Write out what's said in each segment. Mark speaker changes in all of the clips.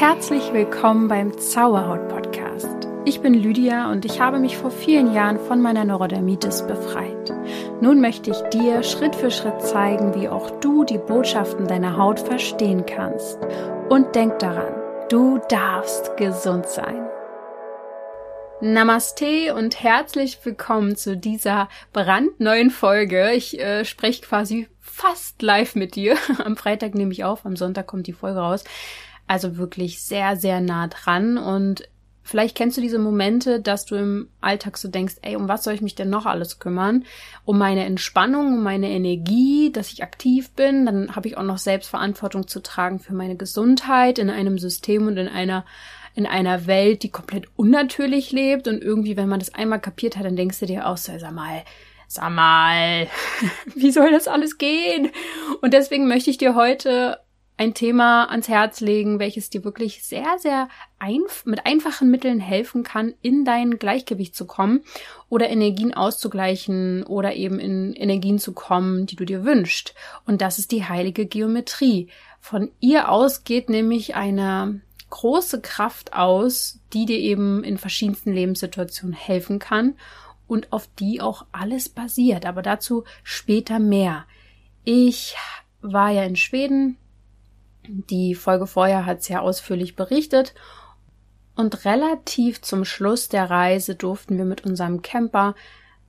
Speaker 1: Herzlich willkommen beim Zauberhaut Podcast. Ich bin Lydia und ich habe mich vor vielen Jahren von meiner Neurodermitis befreit. Nun möchte ich dir Schritt für Schritt zeigen, wie auch du die Botschaften deiner Haut verstehen kannst. Und denk daran, du darfst gesund sein. Namaste und herzlich willkommen zu dieser brandneuen Folge. Ich äh, spreche quasi fast live mit dir. Am Freitag nehme ich auf, am Sonntag kommt die Folge raus. Also wirklich sehr, sehr nah dran und Vielleicht kennst du diese Momente, dass du im Alltag so denkst, ey, um was soll ich mich denn noch alles kümmern? Um meine Entspannung, um meine Energie, dass ich aktiv bin. Dann habe ich auch noch Selbstverantwortung zu tragen für meine Gesundheit in einem System und in einer in einer Welt, die komplett unnatürlich lebt und irgendwie, wenn man das einmal kapiert hat, dann denkst du dir auch so, sag mal, sag mal, wie soll das alles gehen? Und deswegen möchte ich dir heute ein Thema ans Herz legen, welches dir wirklich sehr, sehr einf mit einfachen Mitteln helfen kann, in dein Gleichgewicht zu kommen oder Energien auszugleichen oder eben in Energien zu kommen, die du dir wünschst. Und das ist die heilige Geometrie. Von ihr aus geht nämlich eine große Kraft aus, die dir eben in verschiedensten Lebenssituationen helfen kann und auf die auch alles basiert. Aber dazu später mehr. Ich war ja in Schweden die Folge vorher hat sehr ausführlich berichtet. Und relativ zum Schluss der Reise durften wir mit unserem Camper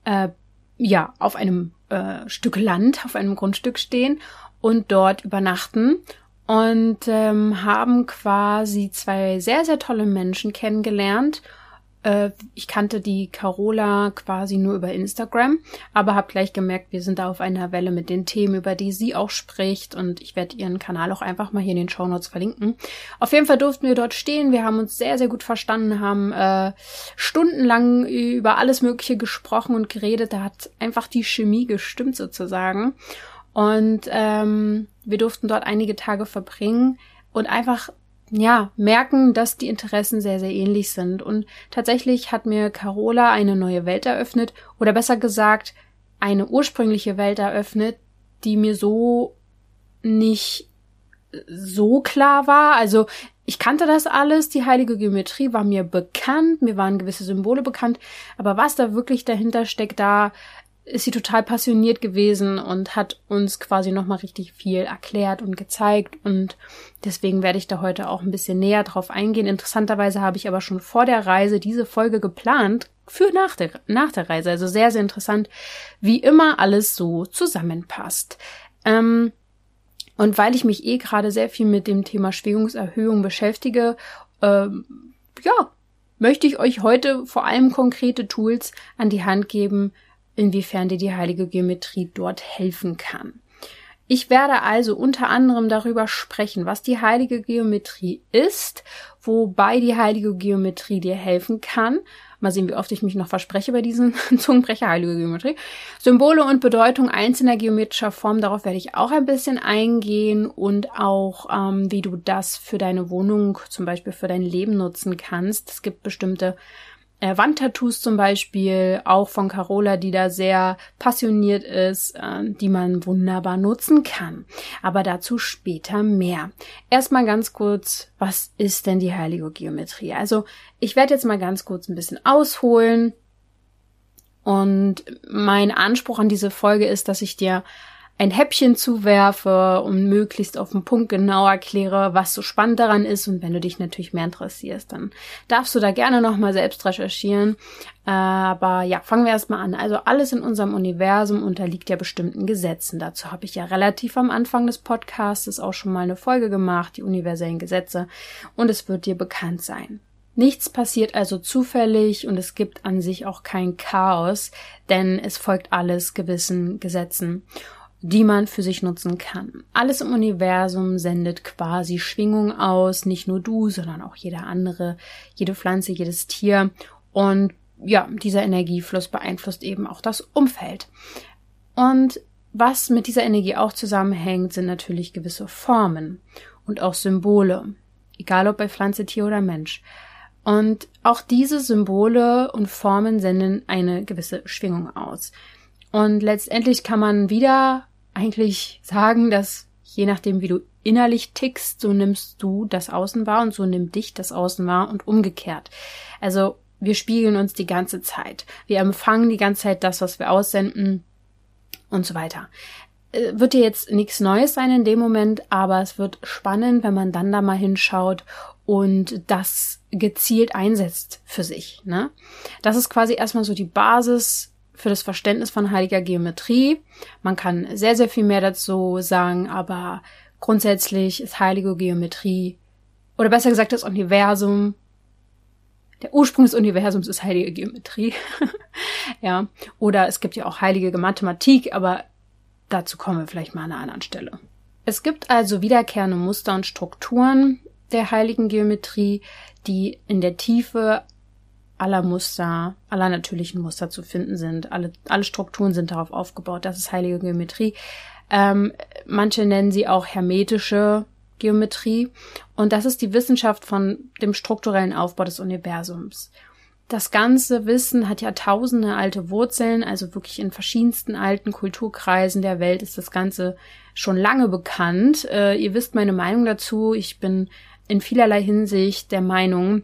Speaker 1: äh, ja auf einem äh, Stück Land, auf einem Grundstück stehen und dort übernachten und ähm, haben quasi zwei sehr, sehr tolle Menschen kennengelernt ich kannte die Carola quasi nur über Instagram, aber habe gleich gemerkt, wir sind da auf einer Welle mit den Themen, über die sie auch spricht und ich werde ihren Kanal auch einfach mal hier in den Show Notes verlinken. Auf jeden Fall durften wir dort stehen, wir haben uns sehr, sehr gut verstanden, haben äh, stundenlang über alles Mögliche gesprochen und geredet, da hat einfach die Chemie gestimmt sozusagen und ähm, wir durften dort einige Tage verbringen und einfach ja, merken, dass die Interessen sehr, sehr ähnlich sind. Und tatsächlich hat mir Carola eine neue Welt eröffnet, oder besser gesagt, eine ursprüngliche Welt eröffnet, die mir so nicht so klar war. Also ich kannte das alles, die heilige Geometrie war mir bekannt, mir waren gewisse Symbole bekannt, aber was da wirklich dahinter steckt, da ist sie total passioniert gewesen und hat uns quasi nochmal richtig viel erklärt und gezeigt und deswegen werde ich da heute auch ein bisschen näher drauf eingehen. Interessanterweise habe ich aber schon vor der Reise diese Folge geplant für nach der, nach der Reise. Also sehr, sehr interessant, wie immer alles so zusammenpasst. Ähm, und weil ich mich eh gerade sehr viel mit dem Thema Schwingungserhöhung beschäftige, ähm, ja, möchte ich euch heute vor allem konkrete Tools an die Hand geben, inwiefern dir die heilige Geometrie dort helfen kann. Ich werde also unter anderem darüber sprechen, was die heilige Geometrie ist, wobei die heilige Geometrie dir helfen kann. Mal sehen, wie oft ich mich noch verspreche bei diesen Zungenbrecher heilige Geometrie. Symbole und Bedeutung einzelner geometrischer Formen, darauf werde ich auch ein bisschen eingehen und auch, ähm, wie du das für deine Wohnung, zum Beispiel für dein Leben nutzen kannst. Es gibt bestimmte äh, Wandtattoos zum Beispiel, auch von Carola, die da sehr passioniert ist, äh, die man wunderbar nutzen kann. Aber dazu später mehr. Erstmal ganz kurz, was ist denn die heilige Geometrie? Also ich werde jetzt mal ganz kurz ein bisschen ausholen. Und mein Anspruch an diese Folge ist, dass ich dir ein Häppchen zuwerfe und möglichst auf den Punkt genau erkläre, was so spannend daran ist. Und wenn du dich natürlich mehr interessierst, dann darfst du da gerne nochmal selbst recherchieren. Aber ja, fangen wir erstmal an. Also alles in unserem Universum unterliegt ja bestimmten Gesetzen. Dazu habe ich ja relativ am Anfang des Podcasts auch schon mal eine Folge gemacht, die universellen Gesetze. Und es wird dir bekannt sein. Nichts passiert also zufällig und es gibt an sich auch kein Chaos, denn es folgt alles gewissen Gesetzen die man für sich nutzen kann. Alles im Universum sendet quasi Schwingung aus, nicht nur du, sondern auch jeder andere, jede Pflanze, jedes Tier. Und ja, dieser Energiefluss beeinflusst eben auch das Umfeld. Und was mit dieser Energie auch zusammenhängt, sind natürlich gewisse Formen und auch Symbole, egal ob bei Pflanze, Tier oder Mensch. Und auch diese Symbole und Formen senden eine gewisse Schwingung aus. Und letztendlich kann man wieder eigentlich sagen, dass je nachdem, wie du innerlich tickst, so nimmst du das Außen wahr und so nimmt dich das Außen wahr und umgekehrt. Also wir spiegeln uns die ganze Zeit. Wir empfangen die ganze Zeit das, was wir aussenden und so weiter. Äh, wird dir jetzt nichts Neues sein in dem Moment, aber es wird spannend, wenn man dann da mal hinschaut und das gezielt einsetzt für sich. Ne? Das ist quasi erstmal so die Basis für das Verständnis von heiliger Geometrie. Man kann sehr, sehr viel mehr dazu sagen, aber grundsätzlich ist heilige Geometrie, oder besser gesagt das Universum, der Ursprung des Universums ist heilige Geometrie. ja, oder es gibt ja auch heilige Mathematik, aber dazu kommen wir vielleicht mal an einer anderen Stelle. Es gibt also wiederkehrende Muster und Strukturen der heiligen Geometrie, die in der Tiefe aller Muster, aller natürlichen Muster zu finden sind. Alle, alle Strukturen sind darauf aufgebaut. Das ist heilige Geometrie. Ähm, manche nennen sie auch hermetische Geometrie. Und das ist die Wissenschaft von dem strukturellen Aufbau des Universums. Das ganze Wissen hat ja tausende alte Wurzeln, also wirklich in verschiedensten alten Kulturkreisen der Welt ist das Ganze schon lange bekannt. Äh, ihr wisst meine Meinung dazu. Ich bin in vielerlei Hinsicht der Meinung,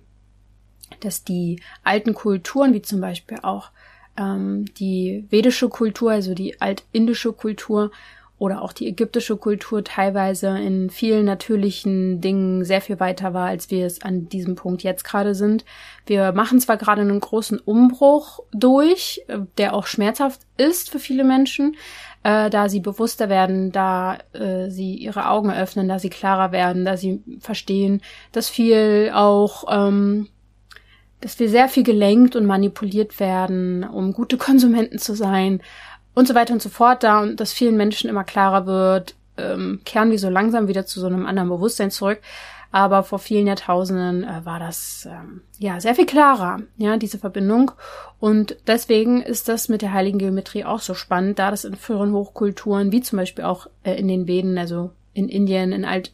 Speaker 1: dass die alten Kulturen, wie zum Beispiel auch ähm, die vedische Kultur, also die altindische Kultur oder auch die ägyptische Kultur teilweise in vielen natürlichen Dingen sehr viel weiter war, als wir es an diesem Punkt jetzt gerade sind. Wir machen zwar gerade einen großen Umbruch durch, der auch schmerzhaft ist für viele Menschen, äh, da sie bewusster werden, da äh, sie ihre Augen öffnen, da sie klarer werden, da sie verstehen, dass viel auch ähm, dass wir sehr viel gelenkt und manipuliert werden, um gute Konsumenten zu sein und so weiter und so fort, da und dass vielen Menschen immer klarer wird, ähm, kehren wir so langsam wieder zu so einem anderen Bewusstsein zurück. Aber vor vielen Jahrtausenden äh, war das ähm, ja sehr viel klarer, ja, diese Verbindung. Und deswegen ist das mit der heiligen Geometrie auch so spannend, da das in früheren Hochkulturen, wie zum Beispiel auch äh, in den Veden, also in Indien, in Alt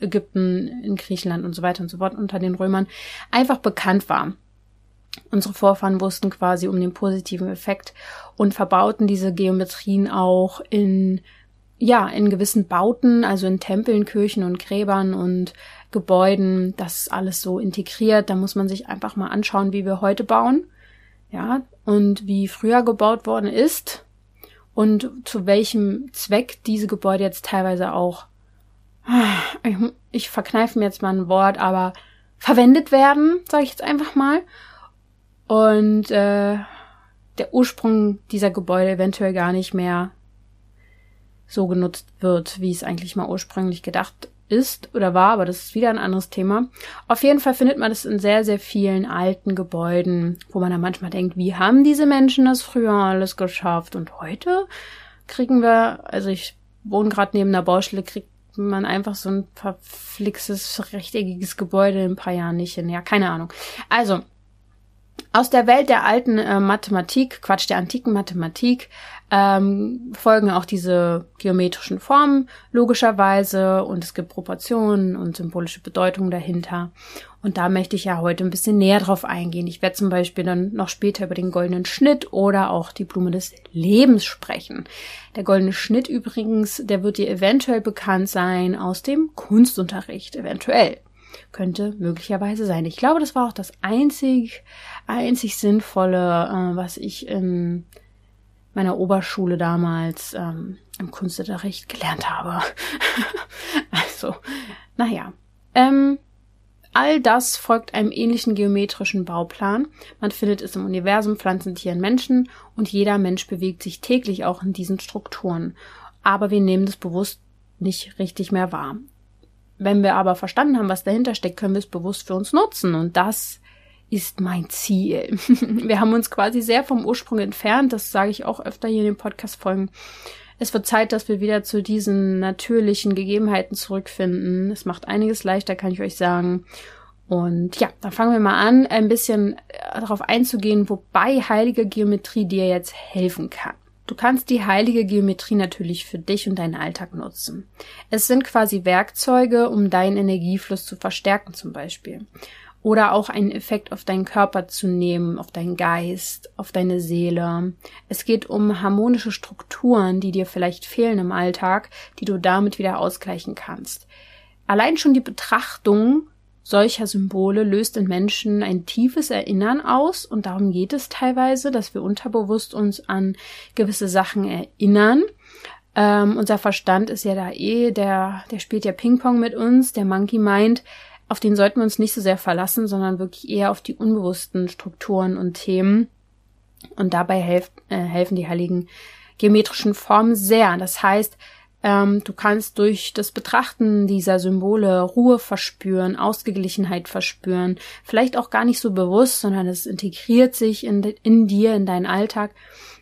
Speaker 1: Ägypten, in Griechenland und so weiter und so fort unter den Römern einfach bekannt war. Unsere Vorfahren wussten quasi um den positiven Effekt und verbauten diese Geometrien auch in ja, in gewissen Bauten, also in Tempeln, Kirchen und Gräbern und Gebäuden, das ist alles so integriert. Da muss man sich einfach mal anschauen, wie wir heute bauen. Ja, und wie früher gebaut worden ist und zu welchem Zweck diese Gebäude jetzt teilweise auch ich, ich verkneife mir jetzt mal ein Wort, aber verwendet werden, sage ich jetzt einfach mal. Und äh, der Ursprung dieser Gebäude eventuell gar nicht mehr so genutzt wird, wie es eigentlich mal ursprünglich gedacht ist oder war, aber das ist wieder ein anderes Thema. Auf jeden Fall findet man das in sehr, sehr vielen alten Gebäuden, wo man dann manchmal denkt, wie haben diese Menschen das früher alles geschafft? Und heute kriegen wir, also ich wohne gerade neben einer Baustelle, kriegt man einfach so ein verflixes, rechteckiges Gebäude in ein paar Jahren nicht hin. Ja, keine Ahnung. Also, aus der Welt der alten äh, Mathematik, Quatsch, der antiken Mathematik, ähm, folgen auch diese geometrischen Formen logischerweise und es gibt Proportionen und symbolische Bedeutungen dahinter. Und da möchte ich ja heute ein bisschen näher drauf eingehen. Ich werde zum Beispiel dann noch später über den goldenen Schnitt oder auch die Blume des Lebens sprechen. Der goldene Schnitt übrigens, der wird dir eventuell bekannt sein aus dem Kunstunterricht, eventuell könnte möglicherweise sein. Ich glaube, das war auch das einzig, einzig sinnvolle, äh, was ich in meiner Oberschule damals ähm, im Kunstunterricht gelernt habe. also, naja. Ähm, all das folgt einem ähnlichen geometrischen Bauplan. Man findet es im Universum, Pflanzen, Tieren, Menschen und jeder Mensch bewegt sich täglich auch in diesen Strukturen. Aber wir nehmen das bewusst nicht richtig mehr wahr. Wenn wir aber verstanden haben, was dahinter steckt, können wir es bewusst für uns nutzen. Und das ist mein Ziel. Wir haben uns quasi sehr vom Ursprung entfernt. Das sage ich auch öfter hier in den Podcast-Folgen. Es wird Zeit, dass wir wieder zu diesen natürlichen Gegebenheiten zurückfinden. Es macht einiges leichter, kann ich euch sagen. Und ja, dann fangen wir mal an, ein bisschen äh, darauf einzugehen, wobei heilige Geometrie dir jetzt helfen kann. Du kannst die heilige Geometrie natürlich für dich und deinen Alltag nutzen. Es sind quasi Werkzeuge, um deinen Energiefluss zu verstärken zum Beispiel oder auch einen Effekt auf deinen Körper zu nehmen, auf deinen Geist, auf deine Seele. Es geht um harmonische Strukturen, die dir vielleicht fehlen im Alltag, die du damit wieder ausgleichen kannst. Allein schon die Betrachtung solcher Symbole löst in Menschen ein tiefes Erinnern aus und darum geht es teilweise, dass wir unterbewusst uns an gewisse Sachen erinnern. Ähm, unser Verstand ist ja da eh, der, der spielt ja Ping-Pong mit uns, der Monkey Mind auf den sollten wir uns nicht so sehr verlassen, sondern wirklich eher auf die unbewussten Strukturen und Themen. Und dabei helf, äh, helfen die heiligen geometrischen Formen sehr. Das heißt, ähm, du kannst durch das Betrachten dieser Symbole Ruhe verspüren, Ausgeglichenheit verspüren, vielleicht auch gar nicht so bewusst, sondern es integriert sich in, in dir, in deinen Alltag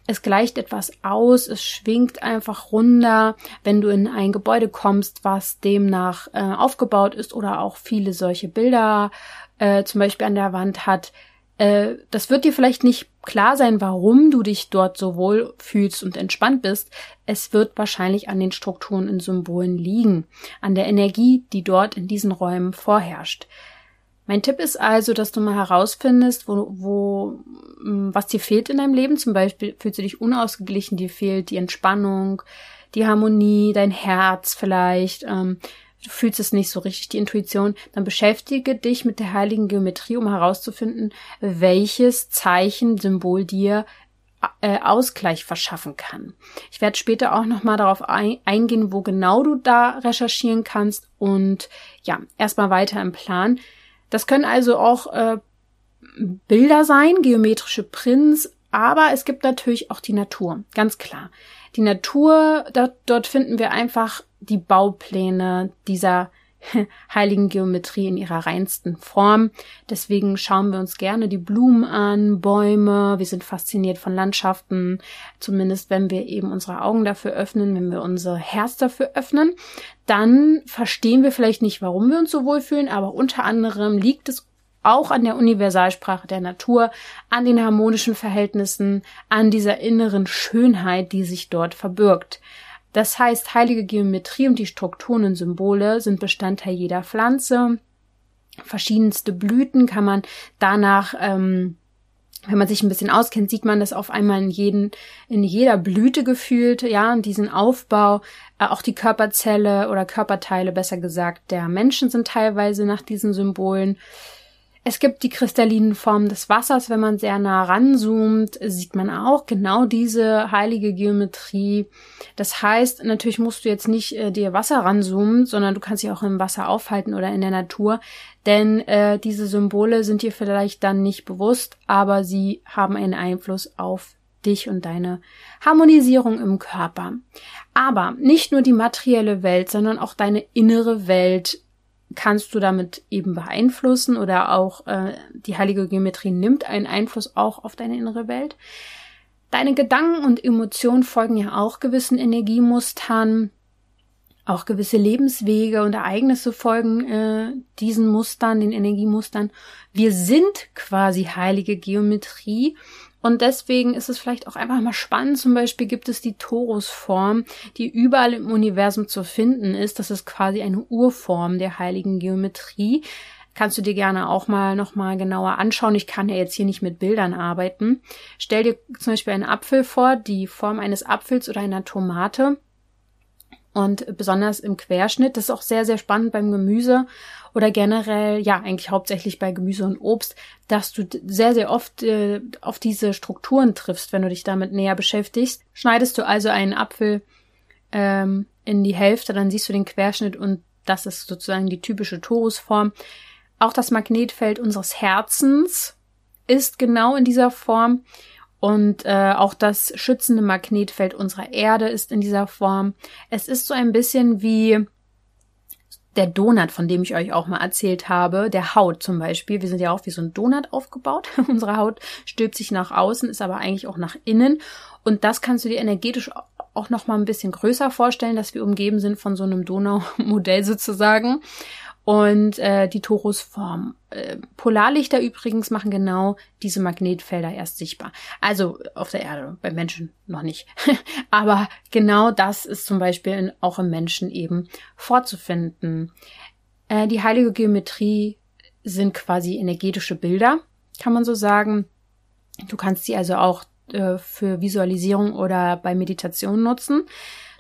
Speaker 1: es gleicht etwas aus, es schwingt einfach runter, wenn du in ein Gebäude kommst, was demnach äh, aufgebaut ist oder auch viele solche Bilder äh, zum Beispiel an der Wand hat. Äh, das wird dir vielleicht nicht klar sein, warum du dich dort so wohl fühlst und entspannt bist. Es wird wahrscheinlich an den Strukturen und Symbolen liegen, an der Energie, die dort in diesen Räumen vorherrscht. Mein Tipp ist also, dass du mal herausfindest, wo, wo, was dir fehlt in deinem Leben. Zum Beispiel fühlst du dich unausgeglichen, dir fehlt die Entspannung, die Harmonie, dein Herz vielleicht. Ähm, du fühlst es nicht so richtig, die Intuition. Dann beschäftige dich mit der heiligen Geometrie, um herauszufinden, welches Zeichen, Symbol dir äh, Ausgleich verschaffen kann. Ich werde später auch nochmal darauf ein, eingehen, wo genau du da recherchieren kannst und ja, erstmal weiter im Plan. Das können also auch äh, Bilder sein, geometrische Prints, aber es gibt natürlich auch die Natur, ganz klar. Die Natur, dort, dort finden wir einfach die Baupläne dieser heiligen Geometrie in ihrer reinsten Form. Deswegen schauen wir uns gerne die Blumen an, Bäume. Wir sind fasziniert von Landschaften, zumindest wenn wir eben unsere Augen dafür öffnen, wenn wir unser Herz dafür öffnen. Dann verstehen wir vielleicht nicht, warum wir uns so wohlfühlen, aber unter anderem liegt es auch an der Universalsprache der Natur, an den harmonischen Verhältnissen, an dieser inneren Schönheit, die sich dort verbirgt. Das heißt, heilige Geometrie und die Strukturen und Symbole sind Bestandteil jeder Pflanze. Verschiedenste Blüten kann man danach, ähm, wenn man sich ein bisschen auskennt, sieht man das auf einmal in, jeden, in jeder Blüte gefühlt, ja, diesen Aufbau. Äh, auch die Körperzelle oder Körperteile, besser gesagt, der Menschen sind teilweise nach diesen Symbolen es gibt die kristallinen Formen des Wassers. Wenn man sehr nah ranzoomt, sieht man auch genau diese heilige Geometrie. Das heißt, natürlich musst du jetzt nicht äh, dir Wasser ranzoomen, sondern du kannst dich auch im Wasser aufhalten oder in der Natur. Denn äh, diese Symbole sind dir vielleicht dann nicht bewusst, aber sie haben einen Einfluss auf dich und deine Harmonisierung im Körper. Aber nicht nur die materielle Welt, sondern auch deine innere Welt kannst du damit eben beeinflussen oder auch äh, die heilige Geometrie nimmt einen Einfluss auch auf deine innere Welt. Deine Gedanken und Emotionen folgen ja auch gewissen Energiemustern. Auch gewisse Lebenswege und Ereignisse folgen äh, diesen Mustern, den Energiemustern. Wir sind quasi heilige Geometrie und deswegen ist es vielleicht auch einfach mal spannend. Zum Beispiel gibt es die Torusform, die überall im Universum zu finden ist. Das ist quasi eine Urform der heiligen Geometrie. Kannst du dir gerne auch mal nochmal genauer anschauen. Ich kann ja jetzt hier nicht mit Bildern arbeiten. Stell dir zum Beispiel einen Apfel vor, die Form eines Apfels oder einer Tomate und besonders im Querschnitt. Das ist auch sehr, sehr spannend beim Gemüse oder generell, ja, eigentlich hauptsächlich bei Gemüse und Obst, dass du sehr, sehr oft äh, auf diese Strukturen triffst, wenn du dich damit näher beschäftigst. Schneidest du also einen Apfel ähm, in die Hälfte, dann siehst du den Querschnitt und das ist sozusagen die typische Torusform. Auch das Magnetfeld unseres Herzens ist genau in dieser Form. Und äh, auch das schützende Magnetfeld unserer Erde ist in dieser Form. Es ist so ein bisschen wie der Donut, von dem ich euch auch mal erzählt habe, der Haut zum Beispiel. Wir sind ja auch wie so ein Donut aufgebaut. Unsere Haut stülpt sich nach außen, ist aber eigentlich auch nach innen. Und das kannst du dir energetisch auch noch mal ein bisschen größer vorstellen, dass wir umgeben sind von so einem Donau-Modell sozusagen. Und äh, die Torusform. Äh, Polarlichter übrigens machen genau diese Magnetfelder erst sichtbar. Also auf der Erde, bei Menschen noch nicht. Aber genau das ist zum Beispiel auch im Menschen eben vorzufinden. Äh, die heilige Geometrie sind quasi energetische Bilder, kann man so sagen. Du kannst sie also auch äh, für Visualisierung oder bei Meditation nutzen.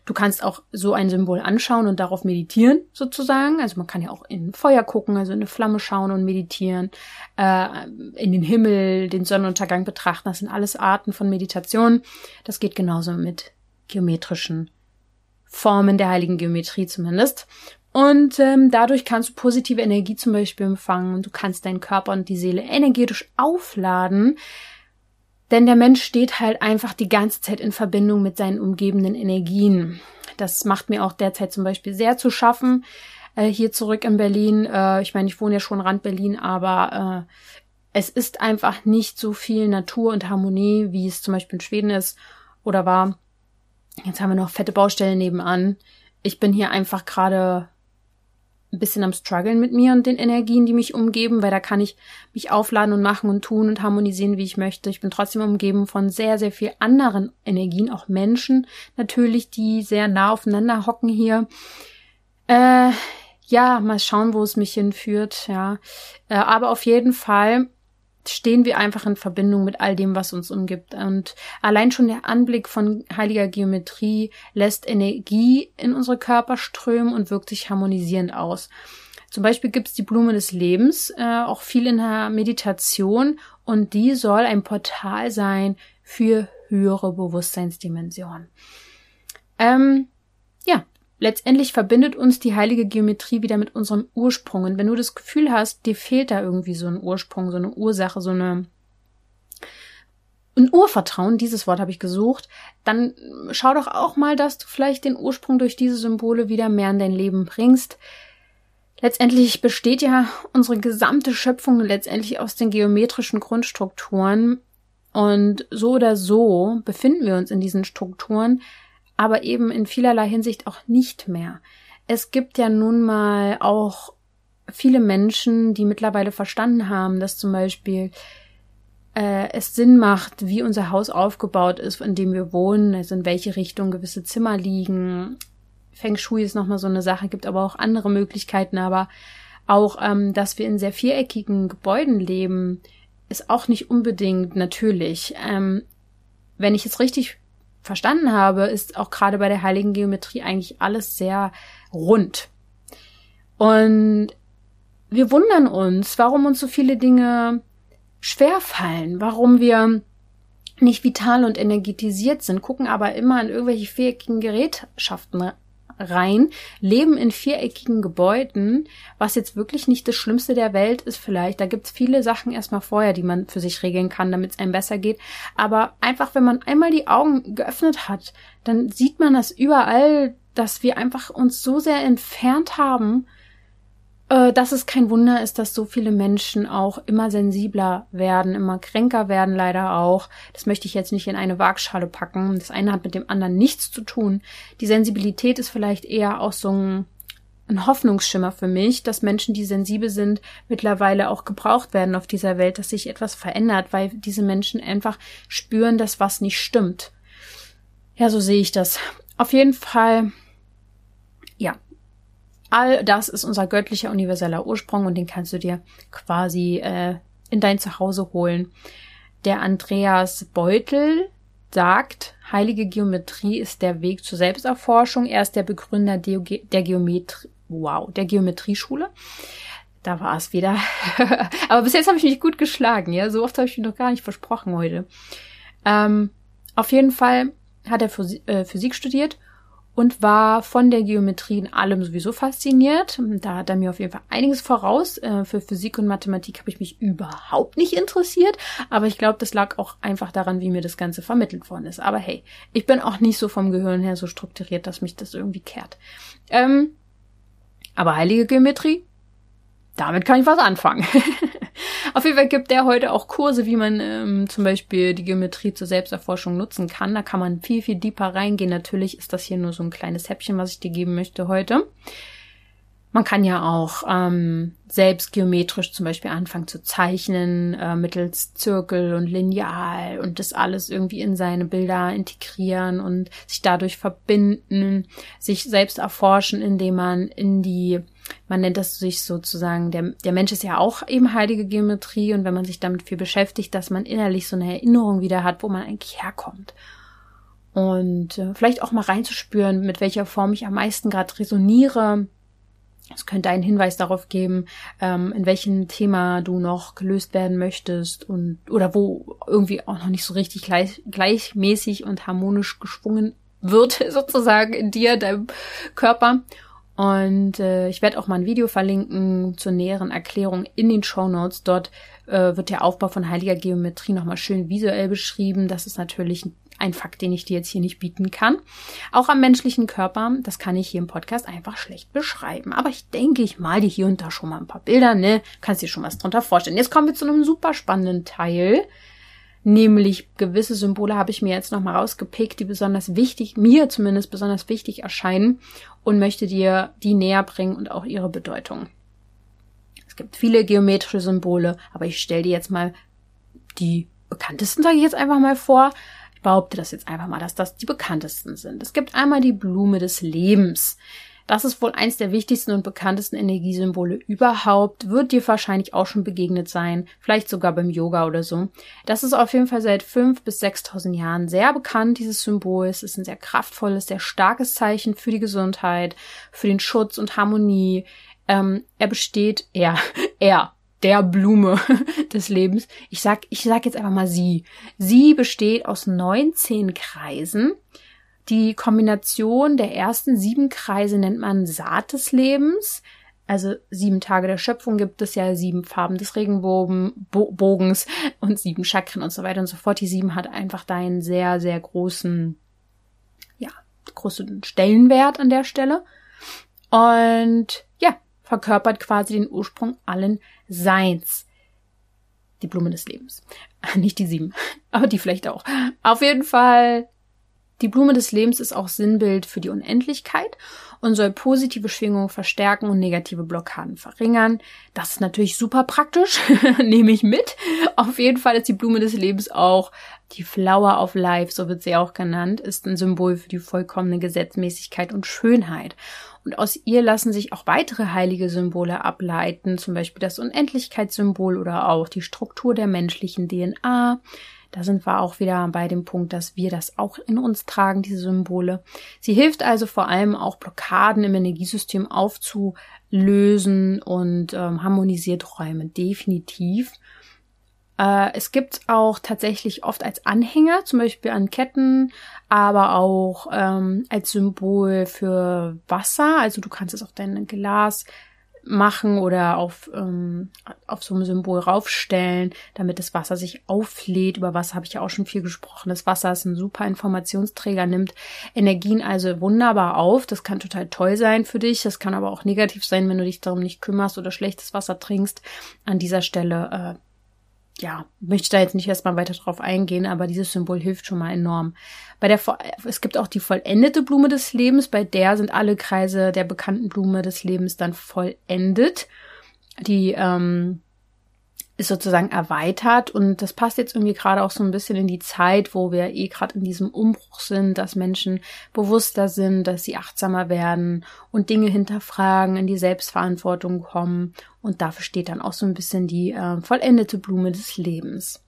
Speaker 1: Du kannst auch so ein Symbol anschauen und darauf meditieren, sozusagen. Also man kann ja auch in Feuer gucken, also in eine Flamme schauen und meditieren, äh, in den Himmel, den Sonnenuntergang betrachten. Das sind alles Arten von Meditation. Das geht genauso mit geometrischen Formen der heiligen Geometrie zumindest. Und ähm, dadurch kannst du positive Energie zum Beispiel empfangen und du kannst deinen Körper und die Seele energetisch aufladen, denn der Mensch steht halt einfach die ganze Zeit in Verbindung mit seinen umgebenden Energien. Das macht mir auch derzeit zum Beispiel sehr zu schaffen. Äh, hier zurück in Berlin. Äh, ich meine, ich wohne ja schon Rand Berlin, aber äh, es ist einfach nicht so viel Natur und Harmonie, wie es zum Beispiel in Schweden ist oder war. Jetzt haben wir noch fette Baustellen nebenan. Ich bin hier einfach gerade ein bisschen am struggeln mit mir und den Energien, die mich umgeben, weil da kann ich mich aufladen und machen und tun und harmonisieren, wie ich möchte. Ich bin trotzdem umgeben von sehr, sehr viel anderen Energien, auch Menschen natürlich, die sehr nah aufeinander hocken hier. Äh, ja, mal schauen, wo es mich hinführt, ja. Äh, aber auf jeden Fall stehen wir einfach in Verbindung mit all dem, was uns umgibt. Und allein schon der Anblick von heiliger Geometrie lässt Energie in unsere Körper strömen und wirkt sich harmonisierend aus. Zum Beispiel gibt es die Blume des Lebens, äh, auch viel in der Meditation, und die soll ein Portal sein für höhere Bewusstseinsdimensionen. Ähm, ja, letztendlich verbindet uns die heilige Geometrie wieder mit unserem Ursprung. Und wenn du das Gefühl hast, dir fehlt da irgendwie so ein Ursprung, so eine Ursache, so eine ein Urvertrauen, dieses Wort habe ich gesucht, dann schau doch auch mal, dass du vielleicht den Ursprung durch diese Symbole wieder mehr in dein Leben bringst. Letztendlich besteht ja unsere gesamte Schöpfung letztendlich aus den geometrischen Grundstrukturen. Und so oder so befinden wir uns in diesen Strukturen, aber eben in vielerlei Hinsicht auch nicht mehr. Es gibt ja nun mal auch viele Menschen, die mittlerweile verstanden haben, dass zum Beispiel äh, es Sinn macht, wie unser Haus aufgebaut ist, in dem wir wohnen, also in welche Richtung gewisse Zimmer liegen. Feng Shui ist nochmal so eine Sache, gibt aber auch andere Möglichkeiten, aber auch, ähm, dass wir in sehr viereckigen Gebäuden leben, ist auch nicht unbedingt natürlich. Ähm, wenn ich es richtig verstanden habe, ist auch gerade bei der heiligen Geometrie eigentlich alles sehr rund. Und wir wundern uns, warum uns so viele Dinge schwer fallen, warum wir nicht vital und energetisiert sind, gucken aber immer an irgendwelche viereckigen Gerätschaften rein, leben in viereckigen Gebäuden, was jetzt wirklich nicht das Schlimmste der Welt ist vielleicht. Da gibt's viele Sachen erstmal vorher, die man für sich regeln kann, damit es einem besser geht. Aber einfach, wenn man einmal die Augen geöffnet hat, dann sieht man das überall, dass wir einfach uns so sehr entfernt haben äh, dass es kein Wunder ist, dass so viele Menschen auch immer sensibler werden, immer kränker werden, leider auch. Das möchte ich jetzt nicht in eine Waagschale packen. Das eine hat mit dem anderen nichts zu tun. Die Sensibilität ist vielleicht eher auch so ein, ein Hoffnungsschimmer für mich, dass Menschen, die sensibel sind, mittlerweile auch gebraucht werden auf dieser Welt, dass sich etwas verändert, weil diese Menschen einfach spüren, dass was nicht stimmt. Ja, so sehe ich das. Auf jeden Fall, All das ist unser göttlicher universeller Ursprung und den kannst du dir quasi äh, in dein Zuhause holen. Der Andreas Beutel sagt, heilige Geometrie ist der Weg zur Selbsterforschung. Er ist der Begründer der, der Geometrie, wow, der Geometrieschule. Da war es wieder. Aber bis jetzt habe ich mich gut geschlagen, ja. So oft habe ich mich noch gar nicht versprochen heute. Ähm, auf jeden Fall hat er äh, Physik studiert und war von der Geometrie in allem sowieso fasziniert. Da hat er mir auf jeden Fall einiges voraus. Äh, für Physik und Mathematik habe ich mich überhaupt nicht interessiert, aber ich glaube, das lag auch einfach daran, wie mir das Ganze vermittelt worden ist. Aber hey, ich bin auch nicht so vom Gehirn her so strukturiert, dass mich das irgendwie kehrt. Ähm, aber heilige Geometrie, damit kann ich was anfangen. Auf jeden Fall gibt er heute auch Kurse, wie man ähm, zum Beispiel die Geometrie zur Selbsterforschung nutzen kann. Da kann man viel, viel deeper reingehen. Natürlich ist das hier nur so ein kleines Häppchen, was ich dir geben möchte heute. Man kann ja auch ähm, selbst geometrisch zum Beispiel anfangen zu zeichnen, äh, mittels Zirkel und Lineal und das alles irgendwie in seine Bilder integrieren und sich dadurch verbinden, sich selbst erforschen, indem man in die, man nennt das sich sozusagen, der, der Mensch ist ja auch eben heilige Geometrie und wenn man sich damit viel beschäftigt, dass man innerlich so eine Erinnerung wieder hat, wo man eigentlich herkommt. Und äh, vielleicht auch mal reinzuspüren, mit welcher Form ich am meisten gerade resoniere, es könnte einen Hinweis darauf geben, ähm, in welchem Thema du noch gelöst werden möchtest und oder wo irgendwie auch noch nicht so richtig gleich, gleichmäßig und harmonisch geschwungen wird, sozusagen in dir, deinem Körper. Und äh, ich werde auch mal ein Video verlinken zur näheren Erklärung in den Show Notes. Dort äh, wird der Aufbau von heiliger Geometrie nochmal schön visuell beschrieben. Das ist natürlich Fakt, den ich dir jetzt hier nicht bieten kann. Auch am menschlichen Körper, das kann ich hier im Podcast einfach schlecht beschreiben. Aber ich denke, ich mal dir hier und da schon mal ein paar Bilder, ne? Kannst dir schon was drunter vorstellen. Jetzt kommen wir zu einem super spannenden Teil. Nämlich gewisse Symbole habe ich mir jetzt nochmal rausgepickt, die besonders wichtig, mir zumindest besonders wichtig erscheinen und möchte dir die näher bringen und auch ihre Bedeutung. Es gibt viele geometrische Symbole, aber ich stelle dir jetzt mal die bekanntesten, sage ich jetzt einfach mal vor behaupte das jetzt einfach mal, dass das die bekanntesten sind. Es gibt einmal die Blume des Lebens. Das ist wohl eins der wichtigsten und bekanntesten Energiesymbole überhaupt. Wird dir wahrscheinlich auch schon begegnet sein. Vielleicht sogar beim Yoga oder so. Das ist auf jeden Fall seit fünf bis sechstausend Jahren sehr bekannt, dieses Symbol. Es ist ein sehr kraftvolles, sehr starkes Zeichen für die Gesundheit, für den Schutz und Harmonie. Ähm, er besteht, er, er der Blume des Lebens. Ich sag, ich sag jetzt einfach mal sie. Sie besteht aus 19 Kreisen. Die Kombination der ersten sieben Kreise nennt man Saat des Lebens. Also sieben Tage der Schöpfung gibt es ja sieben Farben des Regenbogens und sieben Chakren und so weiter und so fort. Die sieben hat einfach da einen sehr, sehr großen, ja, großen Stellenwert an der Stelle. Und ja, verkörpert quasi den Ursprung allen Seins. Die Blume des Lebens. Nicht die sieben, aber die vielleicht auch. Auf jeden Fall, die Blume des Lebens ist auch Sinnbild für die Unendlichkeit und soll positive Schwingungen verstärken und negative Blockaden verringern. Das ist natürlich super praktisch, nehme ich mit. Auf jeden Fall ist die Blume des Lebens auch die Flower of Life, so wird sie auch genannt, ist ein Symbol für die vollkommene Gesetzmäßigkeit und Schönheit. Und aus ihr lassen sich auch weitere heilige Symbole ableiten, zum Beispiel das Unendlichkeitssymbol oder auch die Struktur der menschlichen DNA. Da sind wir auch wieder bei dem Punkt, dass wir das auch in uns tragen, diese Symbole. Sie hilft also vor allem auch Blockaden im Energiesystem aufzulösen und ähm, harmonisiert Räume definitiv. Äh, es gibt auch tatsächlich oft als Anhänger, zum Beispiel an Ketten, aber auch ähm, als Symbol für Wasser. Also du kannst es auf dein Glas machen oder auf, ähm, auf so ein Symbol raufstellen, damit das Wasser sich auflädt. Über Wasser habe ich ja auch schon viel gesprochen. Das Wasser ist ein super Informationsträger, nimmt Energien also wunderbar auf. Das kann total toll sein für dich. Das kann aber auch negativ sein, wenn du dich darum nicht kümmerst oder schlechtes Wasser trinkst. An dieser Stelle äh, ja, möchte da jetzt nicht erstmal weiter drauf eingehen, aber dieses Symbol hilft schon mal enorm. Bei der, es gibt auch die vollendete Blume des Lebens, bei der sind alle Kreise der bekannten Blume des Lebens dann vollendet. Die ähm, ist sozusagen erweitert und das passt jetzt irgendwie gerade auch so ein bisschen in die Zeit, wo wir eh gerade in diesem Umbruch sind, dass Menschen bewusster sind, dass sie achtsamer werden und Dinge hinterfragen, in die Selbstverantwortung kommen und dafür steht dann auch so ein bisschen die äh, vollendete Blume des Lebens.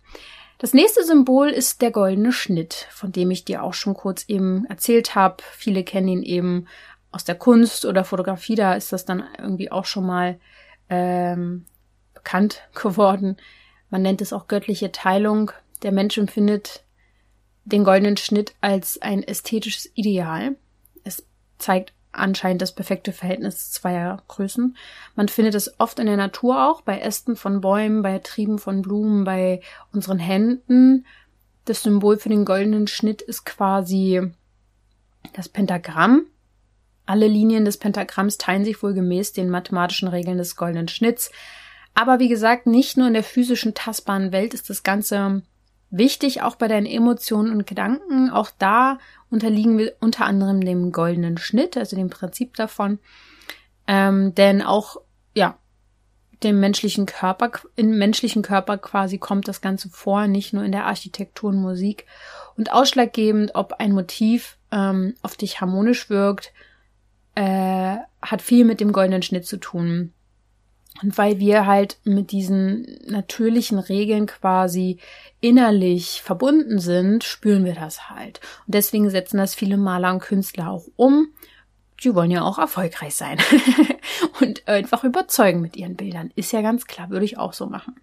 Speaker 1: Das nächste Symbol ist der goldene Schnitt, von dem ich dir auch schon kurz eben erzählt habe. Viele kennen ihn eben aus der Kunst oder Fotografie, da ist das dann irgendwie auch schon mal ähm, bekannt geworden. Man nennt es auch göttliche Teilung. Der Mensch empfindet den goldenen Schnitt als ein ästhetisches Ideal. Es zeigt anscheinend das perfekte Verhältnis zweier Größen. Man findet es oft in der Natur auch, bei Ästen von Bäumen, bei Trieben von Blumen, bei unseren Händen. Das Symbol für den goldenen Schnitt ist quasi das Pentagramm. Alle Linien des Pentagramms teilen sich wohl gemäß den mathematischen Regeln des goldenen Schnitts. Aber wie gesagt, nicht nur in der physischen, tastbaren Welt ist das Ganze wichtig, auch bei deinen Emotionen und Gedanken. Auch da unterliegen wir unter anderem dem goldenen Schnitt, also dem Prinzip davon. Ähm, denn auch, ja, dem menschlichen Körper, im menschlichen Körper quasi kommt das Ganze vor, nicht nur in der Architektur und Musik. Und ausschlaggebend, ob ein Motiv ähm, auf dich harmonisch wirkt, äh, hat viel mit dem goldenen Schnitt zu tun. Und weil wir halt mit diesen natürlichen Regeln quasi innerlich verbunden sind, spüren wir das halt. Und deswegen setzen das viele Maler und Künstler auch um. Die wollen ja auch erfolgreich sein und einfach überzeugen mit ihren Bildern. Ist ja ganz klar, würde ich auch so machen.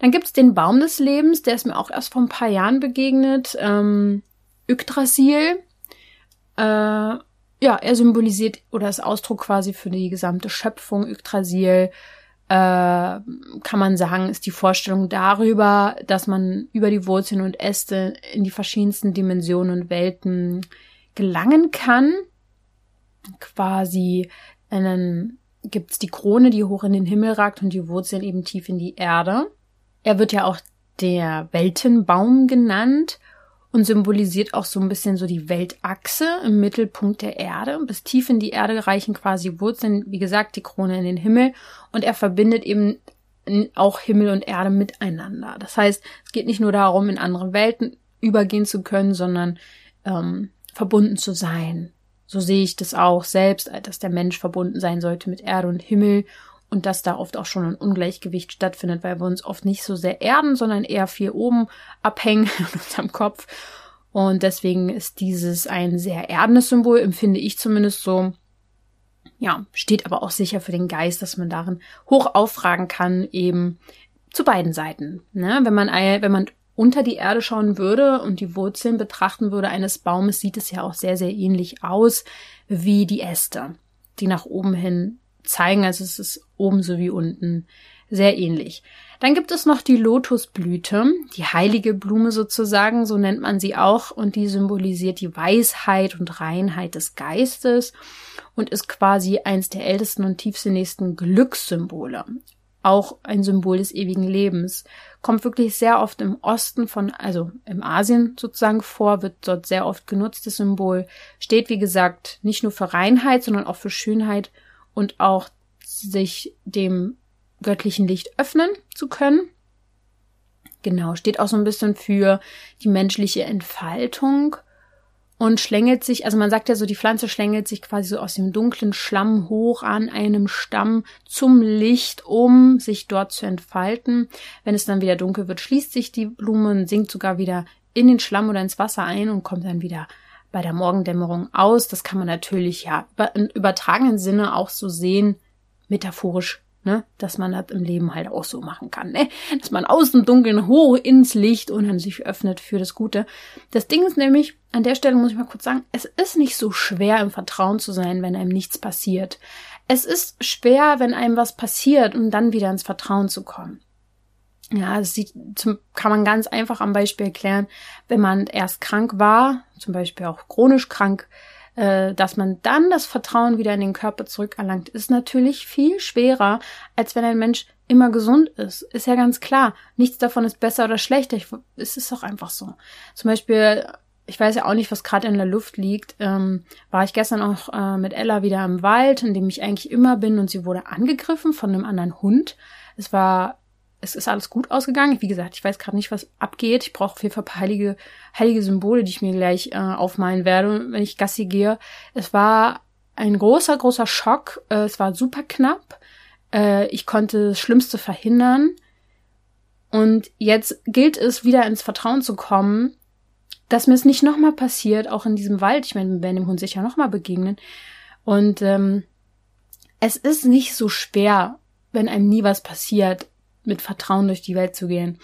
Speaker 1: Dann gibt's den Baum des Lebens, der ist mir auch erst vor ein paar Jahren begegnet. Ähm, Yggdrasil. Äh, ja, er symbolisiert oder ist Ausdruck quasi für die gesamte Schöpfung. Yggdrasil äh, kann man sagen, ist die Vorstellung darüber, dass man über die Wurzeln und Äste in die verschiedensten Dimensionen und Welten gelangen kann. Quasi einen gibt's die Krone, die hoch in den Himmel ragt und die Wurzeln eben tief in die Erde. Er wird ja auch der Weltenbaum genannt und symbolisiert auch so ein bisschen so die Weltachse im Mittelpunkt der Erde. Bis tief in die Erde reichen quasi Wurzeln, wie gesagt, die Krone in den Himmel und er verbindet eben auch Himmel und Erde miteinander. Das heißt, es geht nicht nur darum, in andere Welten übergehen zu können, sondern ähm, verbunden zu sein. So sehe ich das auch selbst, dass der Mensch verbunden sein sollte mit Erde und Himmel und dass da oft auch schon ein Ungleichgewicht stattfindet, weil wir uns oft nicht so sehr erden, sondern eher viel oben abhängen in unserem Kopf. Und deswegen ist dieses ein sehr erdendes Symbol, empfinde ich zumindest so. Ja, steht aber auch sicher für den Geist, dass man darin hoch auffragen kann, eben zu beiden Seiten. Ne? Wenn man, wenn man unter die Erde schauen würde und die Wurzeln betrachten würde eines Baumes, sieht es ja auch sehr, sehr ähnlich aus wie die Äste, die nach oben hin zeigen. Also es ist oben sowie unten sehr ähnlich. Dann gibt es noch die Lotusblüte, die heilige Blume sozusagen, so nennt man sie auch, und die symbolisiert die Weisheit und Reinheit des Geistes und ist quasi eins der ältesten und tiefsinnigsten Glückssymbole. Auch ein Symbol des ewigen Lebens. Kommt wirklich sehr oft im Osten von, also im Asien sozusagen vor, wird dort sehr oft genutztes Symbol. Steht, wie gesagt, nicht nur für Reinheit, sondern auch für Schönheit und auch sich dem göttlichen Licht öffnen zu können. Genau, steht auch so ein bisschen für die menschliche Entfaltung und schlängelt sich, also man sagt ja so, die Pflanze schlängelt sich quasi so aus dem dunklen Schlamm hoch an einem Stamm zum Licht, um sich dort zu entfalten. Wenn es dann wieder dunkel wird, schließt sich die Blume und sinkt sogar wieder in den Schlamm oder ins Wasser ein und kommt dann wieder bei der Morgendämmerung aus. Das kann man natürlich ja im übertragenen Sinne auch so sehen, metaphorisch, ne, dass man das im Leben halt auch so machen kann, ne, dass man aus dem Dunkeln hoch ins Licht und dann sich öffnet für das Gute. Das Ding ist nämlich, an der Stelle muss ich mal kurz sagen, es ist nicht so schwer im Vertrauen zu sein, wenn einem nichts passiert. Es ist schwer, wenn einem was passiert, um dann wieder ins Vertrauen zu kommen. Ja, das sieht, zum, kann man ganz einfach am Beispiel erklären, wenn man erst krank war, zum Beispiel auch chronisch krank, äh, dass man dann das Vertrauen wieder in den Körper zurückerlangt, ist natürlich viel schwerer, als wenn ein Mensch immer gesund ist. Ist ja ganz klar. Nichts davon ist besser oder schlechter. Ich, es ist doch einfach so. Zum Beispiel, ich weiß ja auch nicht, was gerade in der Luft liegt, ähm, war ich gestern auch äh, mit Ella wieder im Wald, in dem ich eigentlich immer bin, und sie wurde angegriffen von einem anderen Hund. Es war es ist alles gut ausgegangen. Wie gesagt, ich weiß gerade nicht, was abgeht. Ich brauche auf jeden Fall heilige, heilige Symbole, die ich mir gleich äh, aufmalen werde, wenn ich Gassi gehe. Es war ein großer, großer Schock. Äh, es war super knapp. Äh, ich konnte das Schlimmste verhindern. Und jetzt gilt es, wieder ins Vertrauen zu kommen, dass mir es nicht nochmal passiert, auch in diesem Wald. Ich meine, wir werden dem Hund sicher nochmal begegnen. Und ähm, es ist nicht so schwer, wenn einem nie was passiert, mit Vertrauen durch die Welt zu gehen.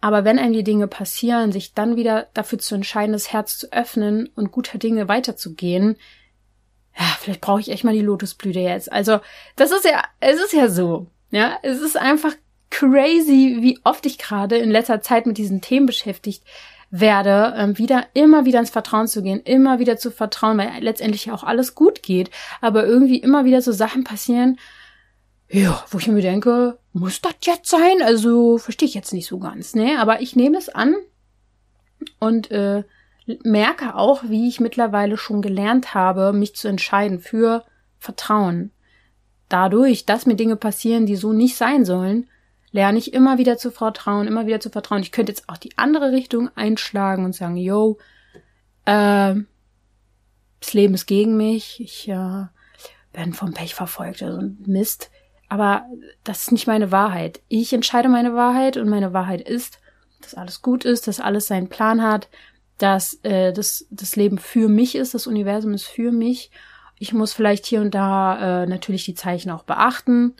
Speaker 1: Aber wenn einem die Dinge passieren, sich dann wieder dafür zu entscheiden, das Herz zu öffnen und guter Dinge weiterzugehen, ja, vielleicht brauche ich echt mal die Lotusblüte jetzt. Also, das ist ja, es ist ja so. Ja, es ist einfach crazy, wie oft ich gerade in letzter Zeit mit diesen Themen beschäftigt werde, ähm, wieder, immer wieder ins Vertrauen zu gehen, immer wieder zu vertrauen, weil letztendlich ja auch alles gut geht, aber irgendwie immer wieder so Sachen passieren, ja, wo ich mir denke, muss das jetzt sein? Also verstehe ich jetzt nicht so ganz, ne? Aber ich nehme es an und äh, merke auch, wie ich mittlerweile schon gelernt habe, mich zu entscheiden für Vertrauen. dadurch, dass mir Dinge passieren, die so nicht sein sollen, lerne ich immer wieder zu vertrauen, immer wieder zu vertrauen. Ich könnte jetzt auch die andere Richtung einschlagen und sagen, yo, äh, das Leben ist gegen mich, ich äh, werde vom Pech verfolgt, also Mist. Aber das ist nicht meine Wahrheit. Ich entscheide meine Wahrheit und meine Wahrheit ist, dass alles gut ist, dass alles seinen Plan hat, dass äh, das, das Leben für mich ist, das Universum ist für mich. Ich muss vielleicht hier und da äh, natürlich die Zeichen auch beachten.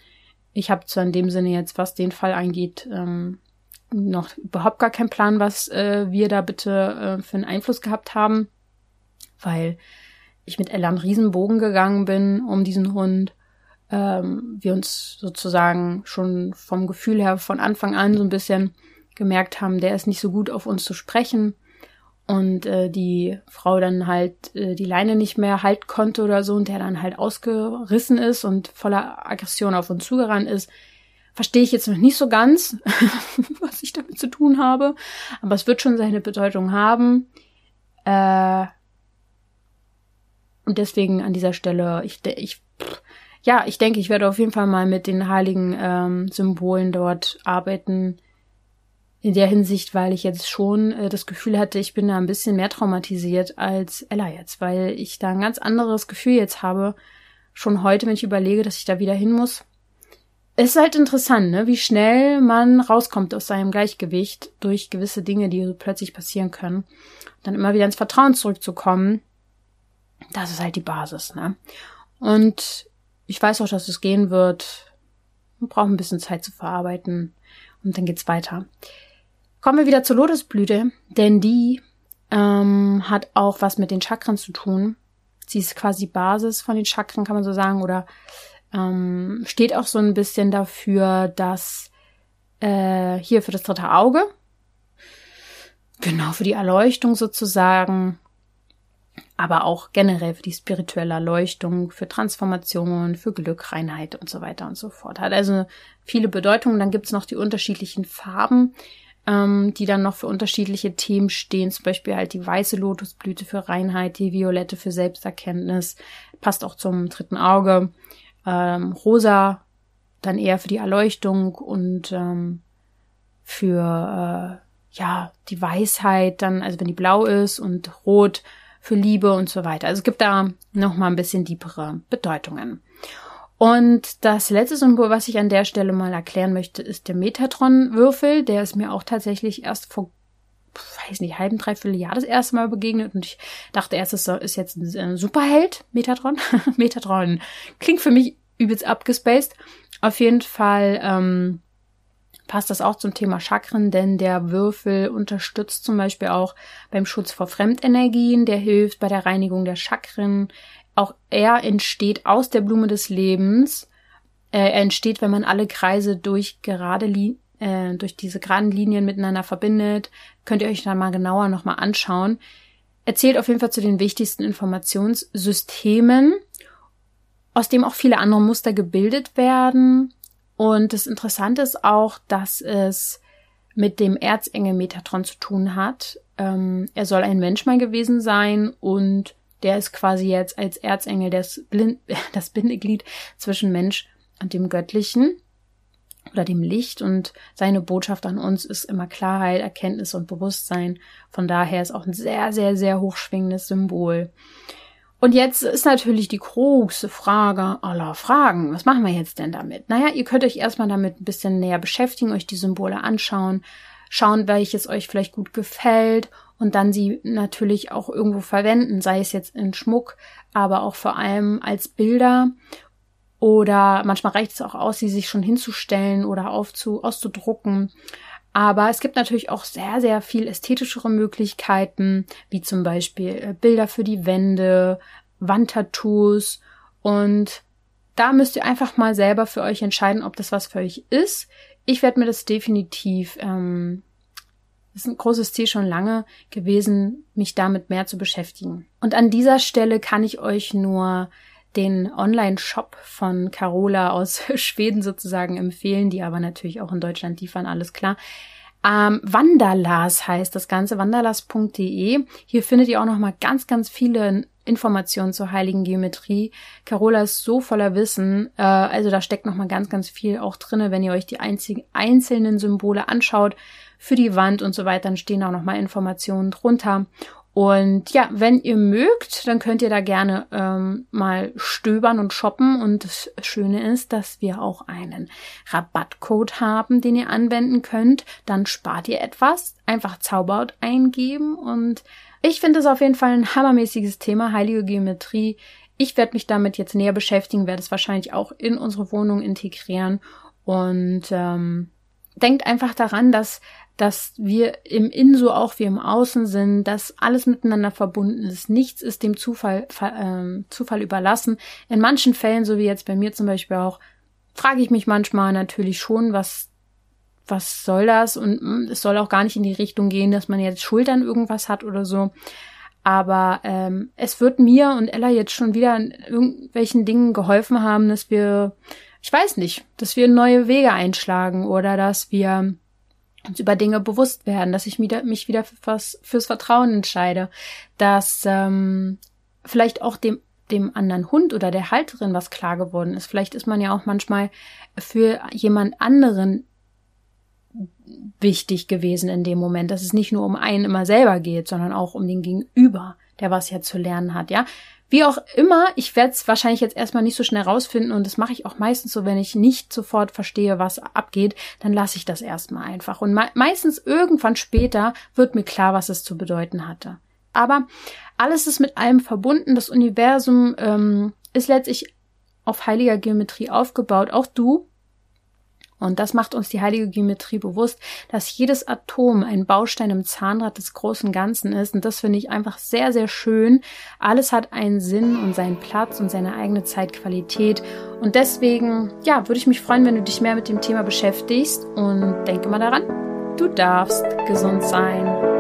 Speaker 1: Ich habe zwar in dem Sinne jetzt, was den Fall angeht, ähm, noch überhaupt gar keinen Plan, was äh, wir da bitte äh, für einen Einfluss gehabt haben, weil ich mit Ella einen Riesenbogen gegangen bin um diesen Hund. Ähm, wir uns sozusagen schon vom Gefühl her von Anfang an so ein bisschen gemerkt haben, der ist nicht so gut auf uns zu sprechen und äh, die Frau dann halt äh, die Leine nicht mehr halten konnte oder so und der dann halt ausgerissen ist und voller Aggression auf uns zugerannt ist, verstehe ich jetzt noch nicht so ganz, was ich damit zu tun habe, aber es wird schon seine Bedeutung haben. Äh, und deswegen an dieser Stelle, ich, ich ja, ich denke, ich werde auf jeden Fall mal mit den heiligen ähm, Symbolen dort arbeiten, in der Hinsicht, weil ich jetzt schon äh, das Gefühl hatte, ich bin da ein bisschen mehr traumatisiert als Ella jetzt, weil ich da ein ganz anderes Gefühl jetzt habe, schon heute, wenn ich überlege, dass ich da wieder hin muss. Es ist halt interessant, ne, wie schnell man rauskommt aus seinem Gleichgewicht durch gewisse Dinge, die plötzlich passieren können. Dann immer wieder ins Vertrauen zurückzukommen, das ist halt die Basis, ne? Und ich weiß auch, dass es gehen wird. Man braucht ein bisschen Zeit zu verarbeiten und dann geht's weiter. Kommen wir wieder zur Lotusblüte, denn die ähm, hat auch was mit den Chakren zu tun. Sie ist quasi Basis von den Chakren, kann man so sagen, oder ähm, steht auch so ein bisschen dafür, dass äh, hier für das dritte Auge, genau für die Erleuchtung sozusagen, aber auch generell für die spirituelle Erleuchtung, für Transformation, für Glück, Reinheit und so weiter und so fort. Hat also viele Bedeutungen. Dann gibt's noch die unterschiedlichen Farben ähm, die dann noch für unterschiedliche Themen stehen. Zum Beispiel halt die weiße Lotusblüte für Reinheit, die violette für Selbsterkenntnis, passt auch zum dritten Auge. Ähm, rosa dann eher für die Erleuchtung und ähm, für äh, ja die Weisheit dann, also wenn die blau ist und rot für Liebe und so weiter. Also es gibt da noch mal ein bisschen tiefere Bedeutungen. Und das letzte Symbol, was ich an der Stelle mal erklären möchte, ist der Metatron-Würfel. Der ist mir auch tatsächlich erst vor, weiß nicht, halben, dreiviertel Jahr das erste Mal begegnet und ich dachte erst, es ist jetzt ein Superheld, Metatron. Metatron klingt für mich übelst abgespaced. Auf jeden Fall ähm, passt das auch zum Thema Chakren, denn der Würfel unterstützt zum Beispiel auch beim Schutz vor Fremdenergien, der hilft bei der Reinigung der Chakren, auch er entsteht aus der Blume des Lebens. Äh, er entsteht, wenn man alle Kreise durch gerade äh, durch diese geraden Linien miteinander verbindet. Könnt ihr euch dann mal genauer nochmal anschauen. Er zählt auf jeden Fall zu den wichtigsten Informationssystemen, aus dem auch viele andere Muster gebildet werden. Und das Interessante ist auch, dass es mit dem Erzengel Metatron zu tun hat. Ähm, er soll ein Mensch mal gewesen sein und der ist quasi jetzt als Erzengel das, Blind, das Bindeglied zwischen Mensch und dem Göttlichen oder dem Licht und seine Botschaft an uns ist immer Klarheit, Erkenntnis und Bewusstsein. Von daher ist auch ein sehr, sehr, sehr hochschwingendes Symbol. Und jetzt ist natürlich die große Frage aller Fragen. Was machen wir jetzt denn damit? Naja, ihr könnt euch erstmal damit ein bisschen näher beschäftigen, euch die Symbole anschauen, schauen, welches euch vielleicht gut gefällt und dann sie natürlich auch irgendwo verwenden, sei es jetzt in Schmuck, aber auch vor allem als Bilder oder manchmal reicht es auch aus, sie sich schon hinzustellen oder aufzu, auszudrucken. Aber es gibt natürlich auch sehr, sehr viel ästhetischere Möglichkeiten, wie zum Beispiel äh, Bilder für die Wände, Wandtattoos und da müsst ihr einfach mal selber für euch entscheiden, ob das was für euch ist. Ich werde mir das definitiv ähm, ist ein großes Ziel schon lange gewesen, mich damit mehr zu beschäftigen. Und an dieser Stelle kann ich euch nur den Online-Shop von Carola aus Schweden sozusagen empfehlen, die aber natürlich auch in Deutschland liefern, alles klar. Ähm, Wanderlas heißt das Ganze, wanderlas.de. Hier findet ihr auch noch mal ganz, ganz viele Informationen zur heiligen Geometrie. Carola ist so voller Wissen, äh, also da steckt noch mal ganz, ganz viel auch drinne, wenn ihr euch die einzigen, einzelnen Symbole anschaut für die Wand und so weiter, dann stehen auch noch mal Informationen drunter. Und ja, wenn ihr mögt, dann könnt ihr da gerne ähm, mal stöbern und shoppen. Und das Schöne ist, dass wir auch einen Rabattcode haben, den ihr anwenden könnt. Dann spart ihr etwas. Einfach Zauberhaut eingeben. Und ich finde es auf jeden Fall ein hammermäßiges Thema, heilige Geometrie. Ich werde mich damit jetzt näher beschäftigen, werde es wahrscheinlich auch in unsere Wohnung integrieren. Und ähm, denkt einfach daran, dass dass wir im Innen so auch wie im Außen sind, dass alles miteinander verbunden ist. Nichts ist dem Zufall, äh, Zufall überlassen. In manchen Fällen, so wie jetzt bei mir zum Beispiel auch, frage ich mich manchmal natürlich schon, was, was soll das? Und hm, es soll auch gar nicht in die Richtung gehen, dass man jetzt Schultern irgendwas hat oder so. Aber ähm, es wird mir und Ella jetzt schon wieder in irgendwelchen Dingen geholfen haben, dass wir, ich weiß nicht, dass wir neue Wege einschlagen oder dass wir uns über Dinge bewusst werden, dass ich mich wieder fürs, fürs Vertrauen entscheide, dass ähm, vielleicht auch dem dem anderen Hund oder der Halterin was klar geworden ist. Vielleicht ist man ja auch manchmal für jemand anderen wichtig gewesen in dem Moment, dass es nicht nur um einen immer selber geht, sondern auch um den Gegenüber, der was ja zu lernen hat, ja. Wie auch immer, ich werde es wahrscheinlich jetzt erstmal nicht so schnell rausfinden und das mache ich auch meistens so, wenn ich nicht sofort verstehe, was abgeht, dann lasse ich das erstmal einfach. Und me meistens irgendwann später wird mir klar, was es zu bedeuten hatte. Aber alles ist mit allem verbunden. Das Universum ähm, ist letztlich auf heiliger Geometrie aufgebaut. Auch du und das macht uns die heilige Geometrie bewusst, dass jedes Atom ein Baustein im Zahnrad des großen Ganzen ist. Und das finde ich einfach sehr, sehr schön. Alles hat einen Sinn und seinen Platz und seine eigene Zeitqualität. Und deswegen, ja, würde ich mich freuen, wenn du dich mehr mit dem Thema beschäftigst. Und denke mal daran, du darfst gesund sein.